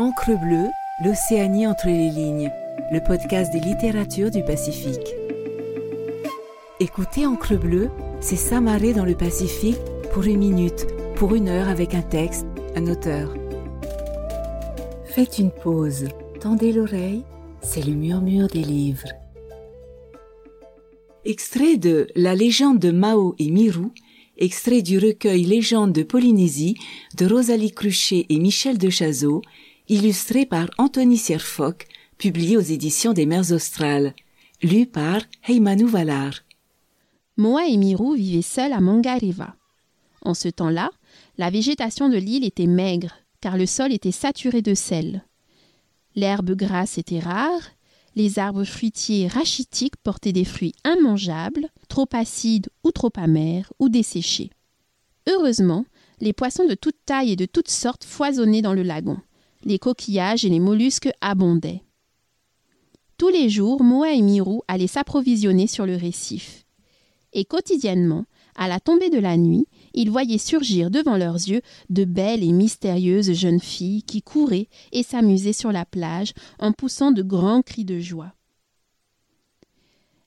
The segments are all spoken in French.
Encre bleue, l'Océanie entre les lignes, le podcast des littératures du Pacifique. Écoutez Encre bleue, c'est s'amarrer dans le Pacifique pour une minute, pour une heure avec un texte, un auteur. Faites une pause, tendez l'oreille, c'est le murmure des livres. Extrait de La légende de Mao et Mirou, extrait du recueil Légende de Polynésie de Rosalie Cruchet et Michel de Chazot, illustré par Anthony Serfoc, publié aux éditions des Mers Australes, lu par Heimanu Valar. Moa et Mirou vivaient seuls à Mangareva. En ce temps-là, la végétation de l'île était maigre, car le sol était saturé de sel. L'herbe grasse était rare, les arbres fruitiers rachitiques portaient des fruits immangeables, trop acides ou trop amers, ou desséchés. Heureusement, les poissons de toute taille et de toutes sortes foisonnaient dans le lagon. Les coquillages et les mollusques abondaient. Tous les jours, Moa et Mirou allaient s'approvisionner sur le récif. Et quotidiennement, à la tombée de la nuit, ils voyaient surgir devant leurs yeux de belles et mystérieuses jeunes filles qui couraient et s'amusaient sur la plage en poussant de grands cris de joie.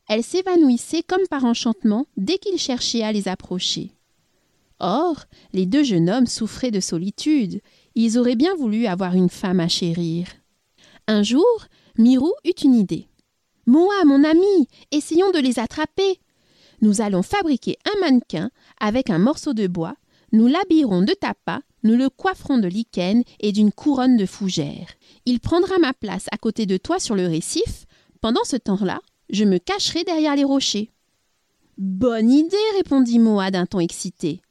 Elles s'évanouissaient comme par enchantement dès qu'ils cherchaient à les approcher. Or, les deux jeunes hommes souffraient de solitude. Ils auraient bien voulu avoir une femme à chérir. Un jour, Mirou eut une idée. Moi, mon ami, essayons de les attraper. Nous allons fabriquer un mannequin avec un morceau de bois, nous l'habillerons de tapas, nous le coifferons de lichen et d'une couronne de fougères. Il prendra ma place à côté de toi sur le récif. Pendant ce temps-là, je me cacherai derrière les rochers. Bonne idée, répondit Moa d'un ton excité.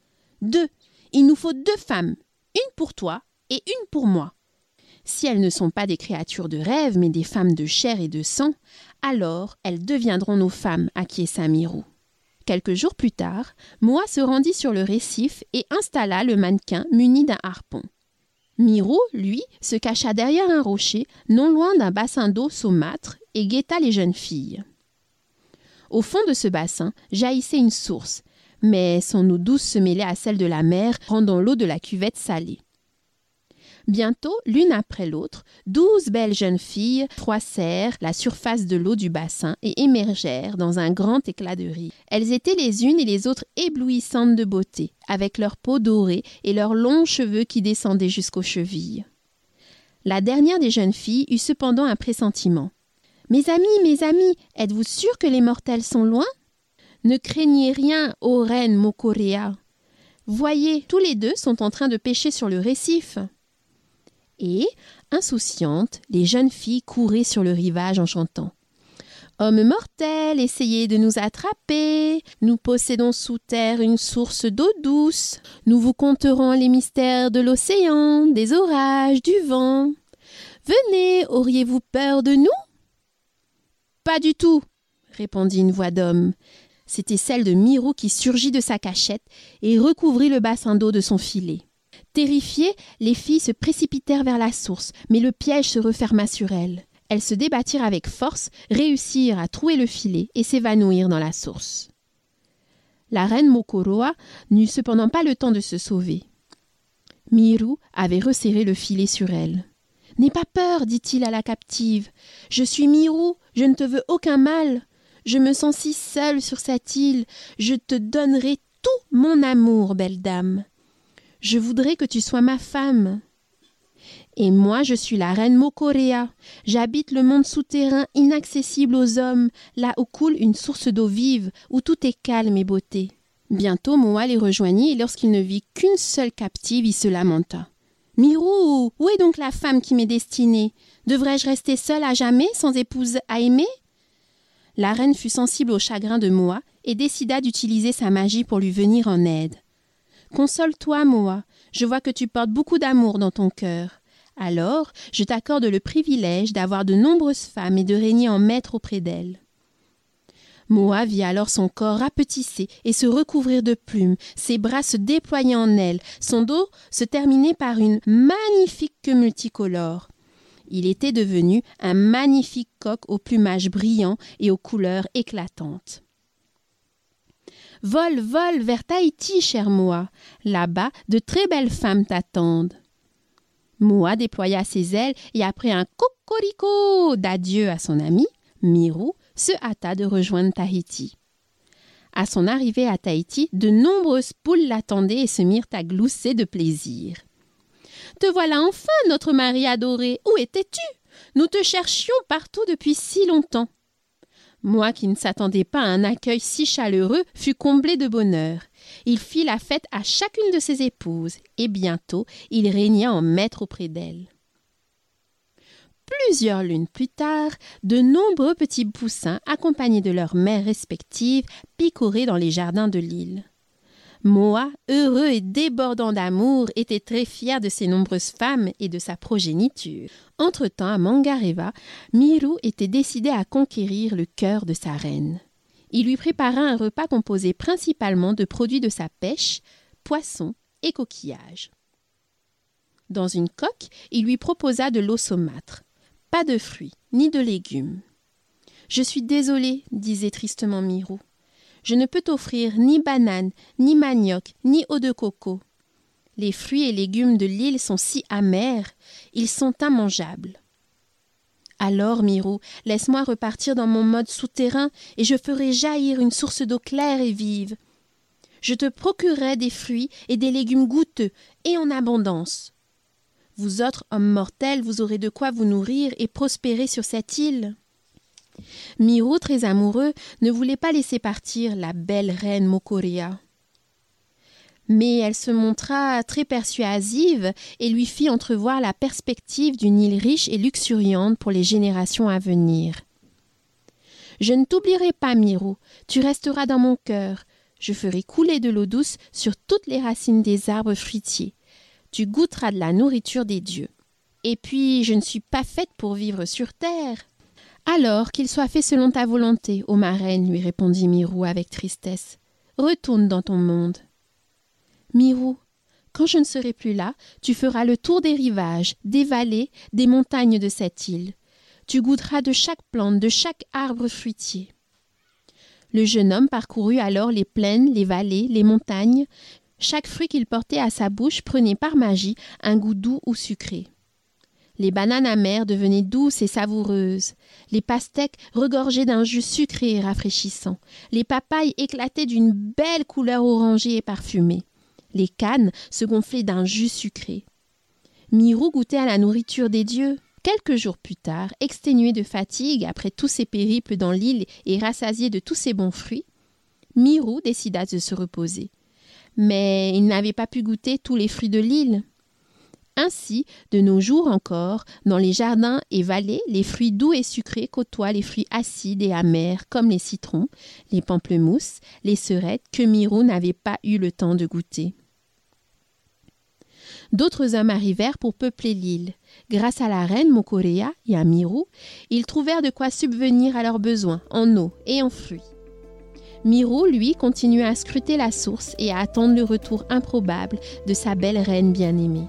Deux. Il nous faut deux femmes, une pour toi et une pour moi. Si elles ne sont pas des créatures de rêve, mais des femmes de chair et de sang, alors elles deviendront nos femmes, acquiesça Mirou. Quelques jours plus tard, Moa se rendit sur le récif et installa le mannequin muni d'un harpon. Mirou, lui, se cacha derrière un rocher, non loin d'un bassin d'eau saumâtre, et guetta les jeunes filles. Au fond de ce bassin jaillissait une source, mais son eau douce se mêlait à celle de la mer, rendant l'eau de la cuvette salée. Bientôt, l'une après l'autre, douze belles jeunes filles froissèrent la surface de l'eau du bassin et émergèrent dans un grand éclat de rire. Elles étaient les unes et les autres éblouissantes de beauté, avec leur peau dorée et leurs longs cheveux qui descendaient jusqu'aux chevilles. La dernière des jeunes filles eut cependant un pressentiment. Mes amis, mes amis, êtes-vous sûrs que les mortels sont loin Ne craignez rien, ô reine Mokorea. Voyez, tous les deux sont en train de pêcher sur le récif et, insouciantes, les jeunes filles couraient sur le rivage en chantant. Hommes mortels, essayez de nous attraper. Nous possédons sous terre une source d'eau douce. Nous vous conterons les mystères de l'océan, des orages, du vent. Venez, auriez-vous peur de nous? Pas du tout, répondit une voix d'homme. C'était celle de Mirou qui surgit de sa cachette et recouvrit le bassin d'eau de son filet. Terrifiées, les filles se précipitèrent vers la source, mais le piège se referma sur elles. Elles se débattirent avec force, réussirent à trouer le filet et s'évanouirent dans la source. La reine Mokoroa n'eut cependant pas le temps de se sauver. Miru avait resserré le filet sur elle. N'aie pas peur, dit-il à la captive. Je suis Miru, je ne te veux aucun mal. Je me sens si seule sur cette île. Je te donnerai tout mon amour, belle dame. Je voudrais que tu sois ma femme. Et moi, je suis la reine Mokorea. J'habite le monde souterrain inaccessible aux hommes, là où coule une source d'eau vive, où tout est calme et beauté. Bientôt, Moa les rejoignit et lorsqu'il ne vit qu'une seule captive, il se lamenta. Mirou, où est donc la femme qui m'est destinée? Devrais-je rester seule à jamais, sans épouse à aimer? La reine fut sensible au chagrin de Moa et décida d'utiliser sa magie pour lui venir en aide. Console-toi, Moa, je vois que tu portes beaucoup d'amour dans ton cœur. Alors, je t'accorde le privilège d'avoir de nombreuses femmes et de régner en maître auprès d'elles. Moa vit alors son corps rapetisser et se recouvrir de plumes, ses bras se déployer en ailes, son dos se terminer par une magnifique queue multicolore. Il était devenu un magnifique coq au plumage brillant et aux couleurs éclatantes. Vole, vole vers Tahiti, cher Moa. Là-bas, de très belles femmes t'attendent. Moa déploya ses ailes et après un cocorico d'adieu à son ami, Mirou se hâta de rejoindre Tahiti. À son arrivée à Tahiti, de nombreuses poules l'attendaient et se mirent à glousser de plaisir. Te voilà enfin, notre mari adoré. Où étais-tu? Nous te cherchions partout depuis si longtemps. Moi qui ne s'attendais pas à un accueil si chaleureux fus comblé de bonheur. Il fit la fête à chacune de ses épouses, et bientôt il régna en maître auprès d'elles. Plusieurs lunes plus tard, de nombreux petits poussins, accompagnés de leurs mères respectives, picoraient dans les jardins de l'île. Moa, heureux et débordant d'amour, était très fier de ses nombreuses femmes et de sa progéniture. Entre-temps, à Mangareva, Miru était décidé à conquérir le cœur de sa reine. Il lui prépara un repas composé principalement de produits de sa pêche, poissons et coquillages. Dans une coque, il lui proposa de l'eau saumâtre. Pas de fruits, ni de légumes. Je suis désolé, disait tristement Mirou. Je ne peux t'offrir ni banane, ni manioc, ni eau de coco. Les fruits et légumes de l'île sont si amers, ils sont immangeables. Alors, Mirou, laisse-moi repartir dans mon mode souterrain et je ferai jaillir une source d'eau claire et vive. Je te procurerai des fruits et des légumes goûteux et en abondance. Vous autres hommes mortels, vous aurez de quoi vous nourrir et prospérer sur cette île. Miro, très amoureux, ne voulait pas laisser partir la belle reine Mokorea. Mais elle se montra très persuasive et lui fit entrevoir la perspective d'une île riche et luxuriante pour les générations à venir. Je ne t'oublierai pas, Miro, tu resteras dans mon cœur. Je ferai couler de l'eau douce sur toutes les racines des arbres fruitiers. Tu goûteras de la nourriture des dieux. Et puis, je ne suis pas faite pour vivre sur terre. Alors qu'il soit fait selon ta volonté, ô ma reine, lui répondit Mirou avec tristesse. Retourne dans ton monde. Mirou, quand je ne serai plus là, tu feras le tour des rivages, des vallées, des montagnes de cette île. Tu goûteras de chaque plante, de chaque arbre fruitier. Le jeune homme parcourut alors les plaines, les vallées, les montagnes. Chaque fruit qu'il portait à sa bouche prenait par magie un goût doux ou sucré. Les bananes amères devenaient douces et savoureuses. Les pastèques regorgeaient d'un jus sucré et rafraîchissant. Les papayes éclataient d'une belle couleur orangée et parfumée. Les cannes se gonflaient d'un jus sucré. Mirou goûtait à la nourriture des dieux. Quelques jours plus tard, exténué de fatigue après tous ses périples dans l'île et rassasié de tous ses bons fruits, Mirou décida de se reposer. Mais il n'avait pas pu goûter tous les fruits de l'île. Ainsi, de nos jours encore, dans les jardins et vallées, les fruits doux et sucrés côtoient les fruits acides et amers comme les citrons, les pamplemousses, les serettes que Miro n'avait pas eu le temps de goûter. D'autres hommes arrivèrent pour peupler l'île. Grâce à la reine Mokorea et à Mirou, ils trouvèrent de quoi subvenir à leurs besoins en eau et en fruits. Mirou, lui, continuait à scruter la source et à attendre le retour improbable de sa belle reine bien-aimée.